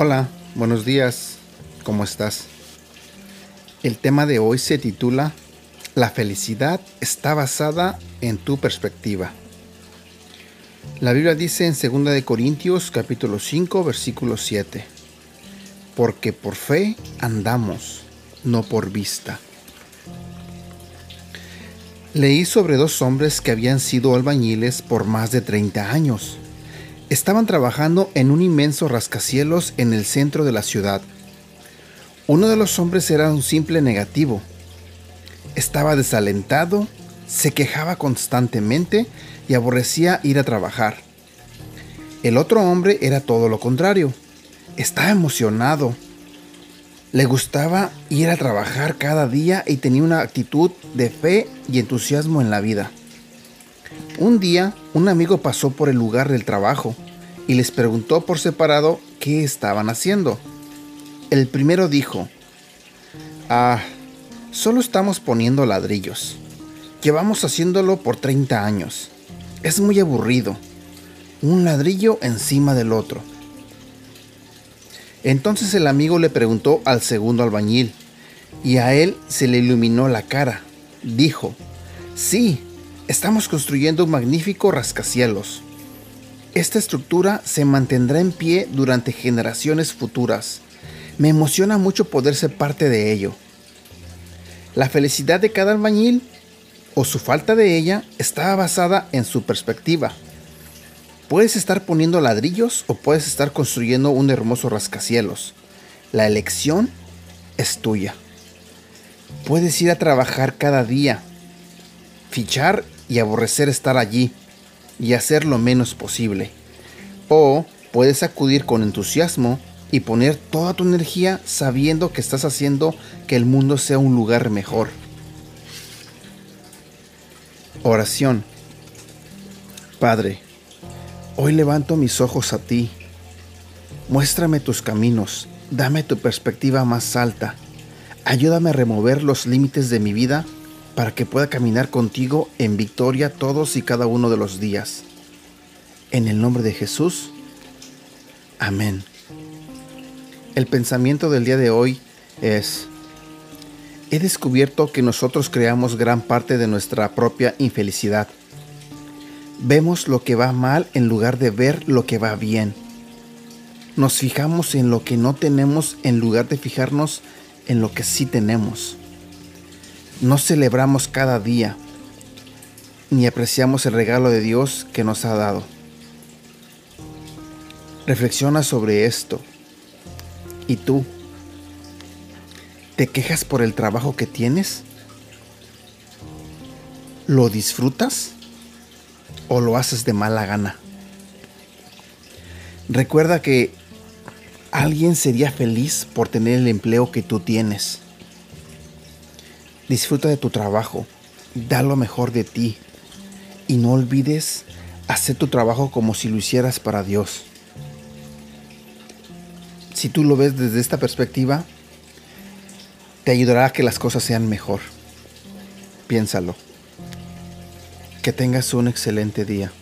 Hola, buenos días, ¿cómo estás? El tema de hoy se titula La felicidad está basada en tu perspectiva. La Biblia dice en 2 de Corintios capítulo 5 versículo 7, porque por fe andamos, no por vista. Leí sobre dos hombres que habían sido albañiles por más de 30 años Estaban trabajando en un inmenso rascacielos en el centro de la ciudad. Uno de los hombres era un simple negativo. Estaba desalentado, se quejaba constantemente y aborrecía ir a trabajar. El otro hombre era todo lo contrario. Estaba emocionado. Le gustaba ir a trabajar cada día y tenía una actitud de fe y entusiasmo en la vida. Un día, un amigo pasó por el lugar del trabajo y les preguntó por separado qué estaban haciendo. El primero dijo, Ah, solo estamos poniendo ladrillos. Llevamos haciéndolo por 30 años. Es muy aburrido. Un ladrillo encima del otro. Entonces el amigo le preguntó al segundo albañil, y a él se le iluminó la cara. Dijo, Sí, Estamos construyendo un magnífico rascacielos. Esta estructura se mantendrá en pie durante generaciones futuras. Me emociona mucho poder ser parte de ello. La felicidad de cada albañil, o su falta de ella, está basada en su perspectiva. Puedes estar poniendo ladrillos o puedes estar construyendo un hermoso rascacielos. La elección es tuya. Puedes ir a trabajar cada día, fichar y aborrecer estar allí y hacer lo menos posible. O puedes acudir con entusiasmo y poner toda tu energía sabiendo que estás haciendo que el mundo sea un lugar mejor. Oración. Padre, hoy levanto mis ojos a ti. Muéstrame tus caminos, dame tu perspectiva más alta. Ayúdame a remover los límites de mi vida para que pueda caminar contigo en victoria todos y cada uno de los días. En el nombre de Jesús. Amén. El pensamiento del día de hoy es, he descubierto que nosotros creamos gran parte de nuestra propia infelicidad. Vemos lo que va mal en lugar de ver lo que va bien. Nos fijamos en lo que no tenemos en lugar de fijarnos en lo que sí tenemos no celebramos cada día ni apreciamos el regalo de Dios que nos ha dado. Reflexiona sobre esto. ¿Y tú? ¿Te quejas por el trabajo que tienes? ¿Lo disfrutas? ¿O lo haces de mala gana? Recuerda que alguien sería feliz por tener el empleo que tú tienes. Disfruta de tu trabajo, da lo mejor de ti y no olvides hacer tu trabajo como si lo hicieras para Dios. Si tú lo ves desde esta perspectiva, te ayudará a que las cosas sean mejor. Piénsalo. Que tengas un excelente día.